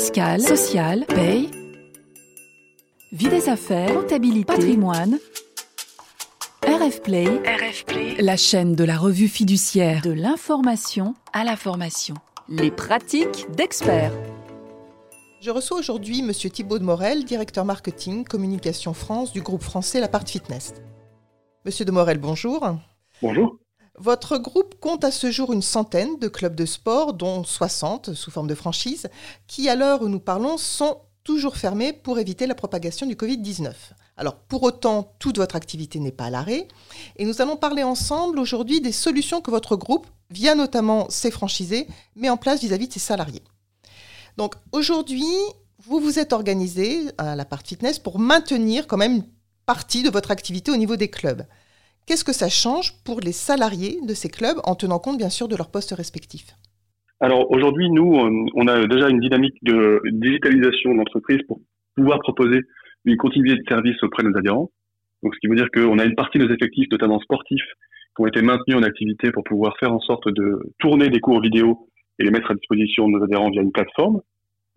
fiscale, sociale, paye, vie des affaires, comptabilité, patrimoine. RF Play, RF Play, la chaîne de la revue fiduciaire de l'information à la formation. Les pratiques d'experts. Je reçois aujourd'hui M. Thibault de Morel, directeur marketing communication France du groupe français La Part Fitness. Monsieur de Morel, bonjour. Bonjour. Votre groupe compte à ce jour une centaine de clubs de sport, dont 60 sous forme de franchise, qui, à l'heure où nous parlons, sont toujours fermés pour éviter la propagation du Covid-19. Alors, pour autant, toute votre activité n'est pas à l'arrêt. Et nous allons parler ensemble aujourd'hui des solutions que votre groupe, via notamment ses franchisés, met en place vis-à-vis de ses salariés. Donc, aujourd'hui, vous vous êtes organisé à la part fitness pour maintenir quand même une partie de votre activité au niveau des clubs. Qu'est-ce que ça change pour les salariés de ces clubs en tenant compte bien sûr de leurs postes respectifs? Alors aujourd'hui, nous, on a déjà une dynamique de digitalisation d'entreprise pour pouvoir proposer une continuité de service auprès de nos adhérents. Donc, ce qui veut dire qu'on a une partie de nos effectifs, notamment sportifs, qui ont été maintenus en activité pour pouvoir faire en sorte de tourner des cours vidéo et les mettre à disposition de nos adhérents via une plateforme.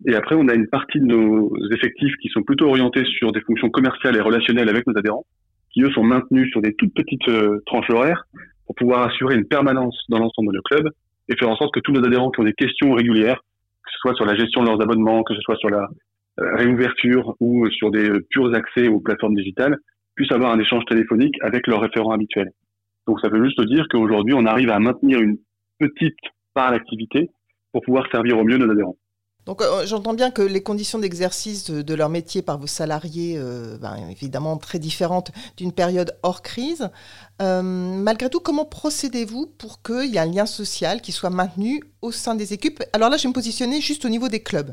Et après, on a une partie de nos effectifs qui sont plutôt orientés sur des fonctions commerciales et relationnelles avec nos adhérents, qui eux sont maintenus sur des toutes petites euh, tranches horaires pour pouvoir assurer une permanence dans l'ensemble de nos clubs et faire en sorte que tous nos adhérents qui ont des questions régulières, que ce soit sur la gestion de leurs abonnements, que ce soit sur la euh, réouverture ou sur des purs accès aux plateformes digitales, puissent avoir un échange téléphonique avec leurs référents habituels. Donc ça veut juste dire qu'aujourd'hui, on arrive à maintenir une petite part d'activité pour pouvoir servir au mieux nos adhérents. Donc euh, j'entends bien que les conditions d'exercice de, leur métier par vos salariés, euh, ben, évidemment très différentes d'une période hors crise. Euh, malgré tout, comment procédez-vous pour qu'il y ait un lien social qui soit maintenu au sein des équipes? Alors là, je vais me positionner juste au niveau des clubs.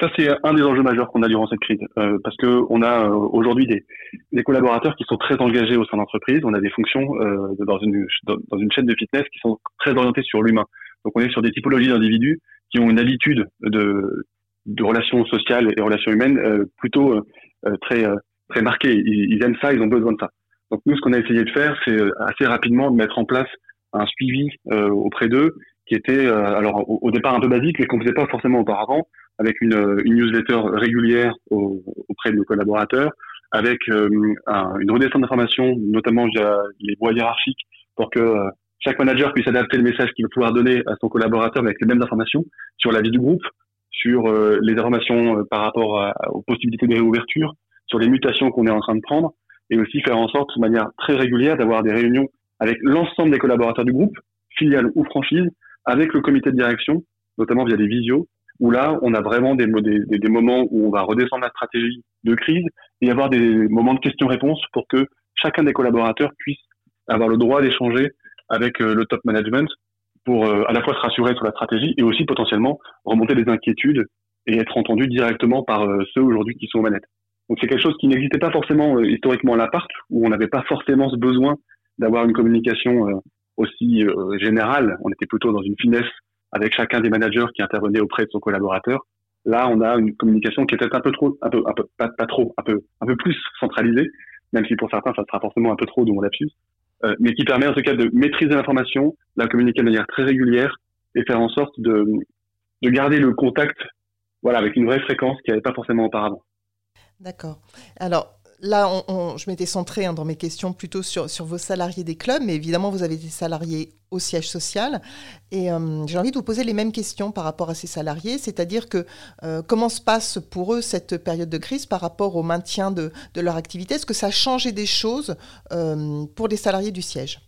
Ça, c'est un des enjeux majeurs qu'on a durant cette crise, parce qu'on a aujourd'hui des, collaborateurs qui sont très engagés au sein d'entreprise. On a des fonctions dans une chaîne de fitness qui sont très orientées sur l'humain. Donc on est sur des typologies d'individus qui ont une habitude de, de relations sociales et relations humaines euh, plutôt euh, euh, très très marquées. Ils, aiment ça, ils ont besoin de ça. Donc nous, ce qu'on a essayé de faire, c'est assez rapidement de mettre en place un suivi auprès d'eux qui était alors au, départ un peu basique, mais qu'on faisait pas forcément auparavant, avec une, une newsletter régulière auprès de nos collaborateurs, avec un, une redescente d'informations, notamment via les voies hiérarchiques, pour que chaque manager puisse adapter le message qu'il va pouvoir donner à son collaborateur avec les mêmes informations sur la vie du groupe, sur euh, les informations euh, par rapport aux possibilités de réouverture, sur les mutations qu'on est en train de prendre, et aussi faire en sorte de manière très régulière d'avoir des réunions avec l'ensemble des collaborateurs du groupe, filiales ou franchises, avec le comité de direction, notamment via des visios, où là, on a vraiment des, des, des moments où on va redescendre la stratégie de crise et avoir des moments de questions-réponses pour que chacun des collaborateurs puisse avoir le droit d'échanger avec euh, le top management pour euh, à la fois se rassurer sur la stratégie et aussi potentiellement remonter des inquiétudes et être entendu directement par euh, ceux aujourd'hui qui sont aux manettes. Donc c'est quelque chose qui n'existait pas forcément historiquement à l'appart, où on n'avait pas forcément ce besoin d'avoir une communication aussi générale. On était plutôt dans une finesse avec chacun des managers qui intervenait auprès de son collaborateur. Là, on a une communication qui est peut-être un peu trop, un peu, pas, trop, un peu, un peu plus centralisée, même si pour certains ça sera forcément un peu trop de mon lapsus. Euh, mais qui permet en tout cas de maîtriser l'information, la communiquer de manière très régulière et faire en sorte de, de garder le contact voilà, avec une vraie fréquence qui n'y avait pas forcément auparavant. D'accord. Alors, là, je m'étais centré hein, dans mes questions plutôt sur, vos salariés des clubs, mais évidemment, vous avez des salariés au siège social. Et euh, j'ai envie de vous poser les mêmes questions par rapport à ces salariés, c'est-à-dire que euh, comment se passe pour eux cette période de crise par rapport au maintien de, leur activité? Est-ce que ça a changé des choses euh, pour les salariés du siège?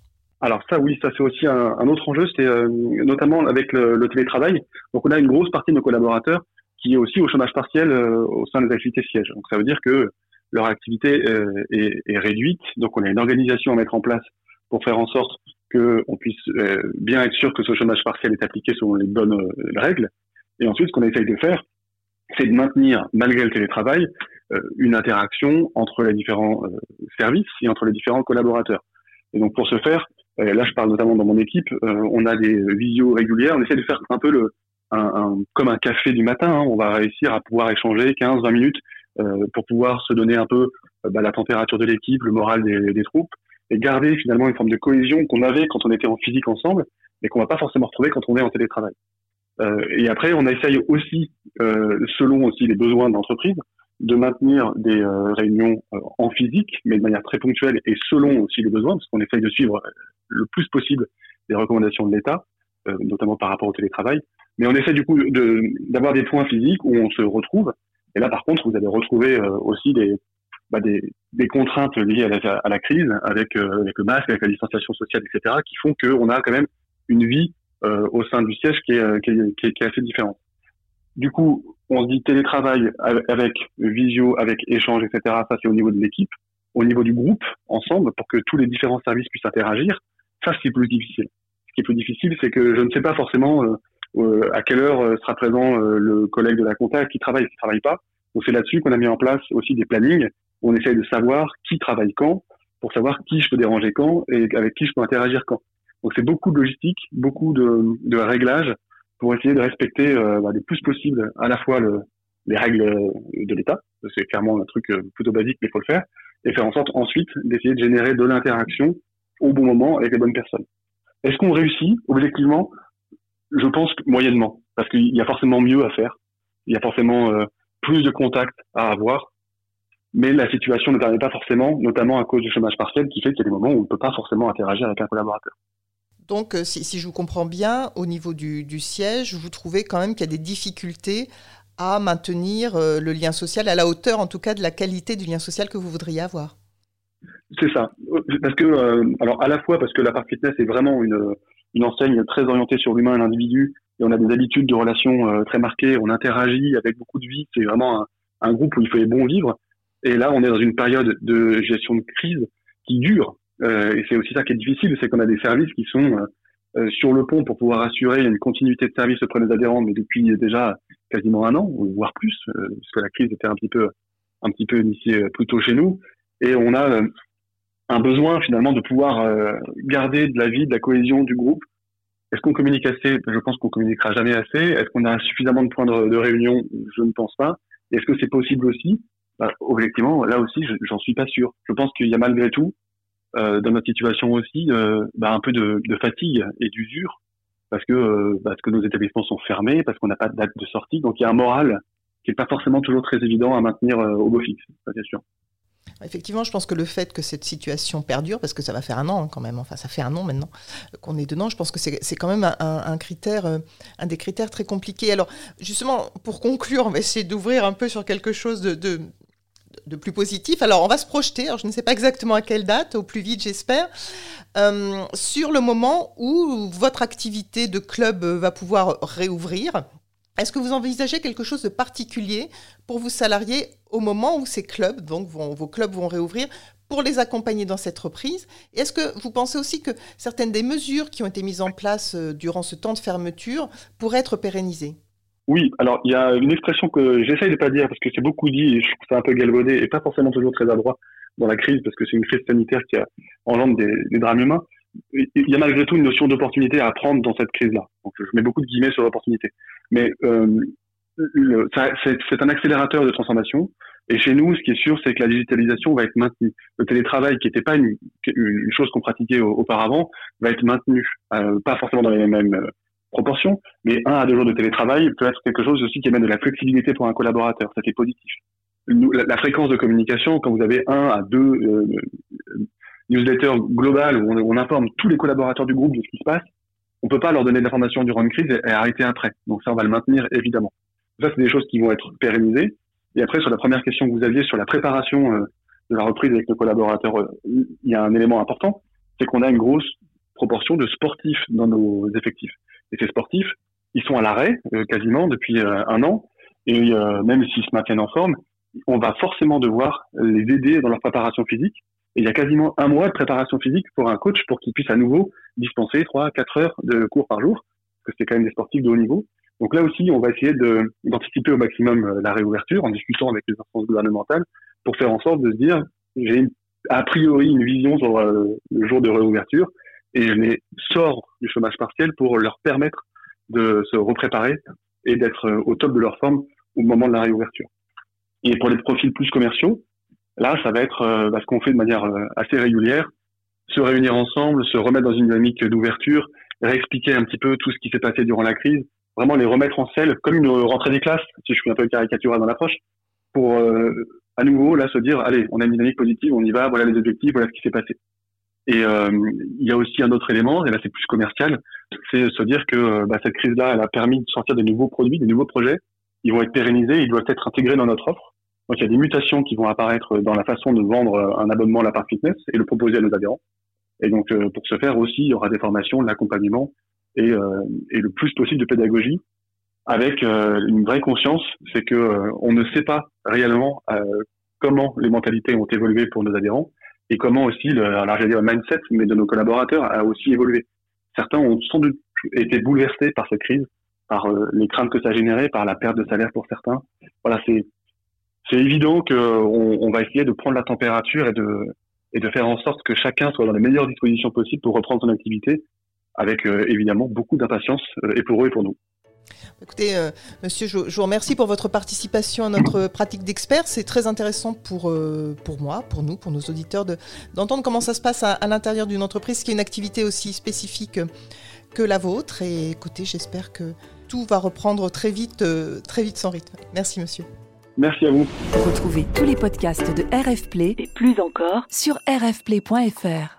Alors ça oui, ça c'est aussi un, autre enjeu, c'est notamment avec le, le, télétravail. Donc on a une grosse partie de nos collaborateurs qui est aussi au chômage partiel au sein des activités sièges. Donc ça veut dire que leur activité euh, est, est, réduite. Donc on a une organisation à mettre en place pour faire en sorte qu'on puisse euh, bien être sûr que ce chômage partiel est appliqué selon les bonnes euh, règles. Et ensuite, ce qu'on essaye de faire, c'est de maintenir, malgré le télétravail, une interaction entre les différents services et entre les différents collaborateurs. Et donc pour ce faire, là je parle notamment dans mon équipe, on a des visios régulières, on essaie de faire un peu le, un, un, comme un café du matin, hein. on va réussir à pouvoir échanger 15-20 minutes euh, pour pouvoir se donner un peu euh, bah, la température de l'équipe, le moral des, des, troupes, et garder finalement une forme de cohésion qu'on avait quand on était en physique ensemble, mais qu'on va pas forcément retrouver quand on est en télétravail. et après, on essaye aussi, selon aussi les besoins de l'entreprise, de maintenir des réunions en physique, mais de manière très ponctuelle et selon aussi les besoins, parce qu'on essaye de suivre le plus possible les recommandations de l'État, notamment par rapport au télétravail. Mais on essaie du coup d'avoir des points physiques où on se retrouve. Et là, par contre, vous allez retrouver aussi des, bah, des, des, contraintes liées à la, crise, avec, euh, avec, le masque, avec la distanciation sociale, etc., qui font qu'on a quand même une vie euh, au sein du siège qui est, euh, qui, est, qui, est, assez différente. Du coup, on se dit télétravail avec visio, avec échange, etc. Ça, c'est au niveau de l'équipe. Au niveau du groupe, ensemble, pour que tous les différents services puissent interagir, ça, c'est plus difficile. Ce qui est plus difficile, c'est que je ne sais pas forcément euh, à quelle heure sera présent le collègue de la compta qui travaille, qui travaille pas? Donc c'est là-dessus qu'on a mis en place aussi des plannings on essaye de savoir qui travaille quand, pour savoir qui je peux déranger quand et avec qui je peux interagir quand. Donc c'est beaucoup de logistique, beaucoup de, de réglages pour essayer de respecter euh, bah, le plus possible à la fois le, les règles de l'État, c'est clairement un truc euh, plutôt basique mais il faut le faire, et faire en sorte ensuite d'essayer de générer de l'interaction au bon moment avec les bonnes personnes. Est-ce qu'on réussit objectivement Je pense moyennement, parce qu'il y a forcément mieux à faire, il y a forcément euh, plus de contacts à avoir, mais la situation ne permet pas forcément, notamment à cause du chômage partiel, qui fait qu'il y a des moments où on ne peut pas forcément interagir avec un collaborateur. Donc, euh, si, je vous comprends bien, au niveau du, siège, vous trouvez quand même qu'il y a des difficultés à maintenir euh, le lien social à la hauteur, en tout cas, de la qualité du lien social que vous voudriez avoir. C'est ça. Parce que, euh, alors, à la fois parce que la part fitness est vraiment une, une enseigne très orientée sur l'humain et l'individu, et on a des habitudes de relations très marquées, on interagit avec beaucoup de vie, c'est vraiment un, un, groupe où il faut bon vivre. Et là, on est dans une période de gestion de crise qui dure. Euh, et c'est aussi ça qui est difficile, c'est qu'on a des services qui sont euh, euh, sur le pont pour pouvoir assurer une continuité de service auprès des adhérents, mais depuis déjà quasiment un an, voire plus, parce que la crise était un petit peu, un petit peu initiée plutôt chez nous. Et on a un besoin finalement de pouvoir garder de la vie, de la cohésion du groupe. Est-ce qu'on communique assez? Je pense qu'on communiquera jamais assez. Est-ce qu'on a suffisamment de points de, réunion? Je ne pense pas. Est-ce que c'est possible aussi? Bah, objectivement, là aussi, j'en suis pas sûr. Je pense qu'il y a malgré tout, euh, dans notre situation aussi, euh, bah, un peu de, fatigue et d'usure, parce que euh, parce que nos établissements sont fermés, parce qu'on n'a pas de date de sortie. Donc il y a un moral qui est pas forcément toujours très évident à maintenir euh, au beau fixe, ça c'est sûr. Effectivement, je pense que le fait que cette situation perdure, parce que ça va faire un an hein, quand même, enfin ça fait un an maintenant qu'on est dedans, je pense que c'est quand même un, critère, euh, un des critères très compliqués. Alors justement, pour conclure, on va essayer d'ouvrir un peu sur quelque chose de, plus positif. Alors, on va se projeter, je ne sais pas exactement à quelle date, au plus vite, j'espère, euh, sur le moment où votre activité de club va pouvoir réouvrir. Est-ce que vous envisagez quelque chose de particulier pour vos salariés au moment où ces clubs, donc vos clubs vont réouvrir, pour les accompagner dans cette reprise? Est-ce que vous pensez aussi que certaines des mesures qui ont été mises en place euh, durant ce temps de fermeture pourraient être pérennisées? Oui, alors il y a une expression que j'essaye de pas dire parce que c'est beaucoup dit et je trouve ça un peu galvaudé et pas forcément toujours très adroit dans la crise parce que c'est une crise sanitaire qui engendre des drames humains. Il y a malgré tout une notion d'opportunité à prendre dans cette crise-là. Donc je mets beaucoup de guillemets sur l'opportunité. Mais euh, c'est un accélérateur de transformation. Et chez nous, ce qui est sûr, c'est que la digitalisation va être maintenue. Le télétravail, qui n'était pas une, chose qu'on pratiquait auparavant, va être maintenu. Euh, pas forcément dans les mêmes euh, proportion, mais un à deux jours de télétravail peut être quelque chose aussi qui amène de la flexibilité pour un collaborateur. Ça c'est positif. La, fréquence de communication, quand vous avez un à deux newsletters globales où on, informe tous les collaborateurs du groupe de ce qui se passe, on peut pas leur donner de l'information durant une crise et, arrêter après. Donc ça, on va le maintenir évidemment. Ça, c'est des choses qui vont être pérennisées. Et après, sur la première question que vous aviez sur la préparation euh, de la reprise avec le collaborateur, euh, il y a un élément important, c'est qu'on a une grosse proportion de sportifs dans nos effectifs. Et ces sportifs, ils sont à l'arrêt euh, quasiment depuis euh, un an. Et même s'ils se maintiennent en forme, on va forcément devoir les aider dans leur préparation physique. Il y a quasiment un mois de préparation physique pour un coach pour qu'il puisse à nouveau dispenser 3 quatre heures de cours par jour, parce que c'est quand même des sportifs de haut niveau. Donc là aussi, on va essayer d'anticiper au maximum la réouverture en discutant avec les instances gouvernementales pour faire en sorte de se dire, j'ai a priori une vision sur le jour de réouverture, et je les sors du chômage partiel pour leur permettre de se repréparer et d'être euh, au top de leur forme au moment de la réouverture. Et pour les profils plus commerciaux, là, ça va être euh, bah, ce qu'on fait de manière euh, assez régulière, se réunir ensemble, se remettre dans une dynamique d'ouverture, réexpliquer un petit peu tout ce qui s'est passé durant la crise, vraiment les remettre en selle comme une rentrée des classes, si je suis un peu caricatural dans l'approche, pour à nouveau là se dire allez, on a une dynamique positive, on y va, voilà les objectifs, voilà ce qui s'est passé. Et euh, il y a aussi un autre élément, et là c'est plus commercial, c'est se dire que euh, bah, cette crise-là, elle a permis de sortir de nouveaux produits, des nouveaux projets. Ils vont être pérennisés, ils doivent être intégrés dans notre offre. Donc il y a des mutations qui vont apparaître dans la façon de vendre un abonnement à la part fitness et le proposer à nos adhérents. Et donc euh, pour ce faire aussi, il y aura des formations, de l'accompagnement et, et le plus possible de pédagogie avec une vraie conscience, c'est que on ne sait pas réellement comment les mentalités ont évolué pour nos adhérents et comment aussi, le, alors mindset, mais de nos collaborateurs a aussi évolué. Certains ont sans doute été bouleversés par cette crise, par euh, les craintes que ça a généré, par la perte de salaire pour certains. Voilà, c'est c'est évident qu'on on va essayer de prendre la température et de et de faire en sorte que chacun soit dans les meilleures dispositions possibles pour reprendre son activité, avec euh, évidemment beaucoup d'impatience euh, et pour eux et pour nous. Écoutez, euh, monsieur, je, vous remercie pour votre participation à notre pratique d'expert. C'est très intéressant pour, pour moi, pour nous, pour nos auditeurs, d'entendre comment ça se passe à, l'intérieur d'une entreprise qui a une activité aussi spécifique que la vôtre. Et écoutez, j'espère que tout va reprendre très vite, très vite son rythme. Merci, monsieur. Merci à vous. Retrouvez tous les podcasts de RF Play et plus encore sur rfplay.fr.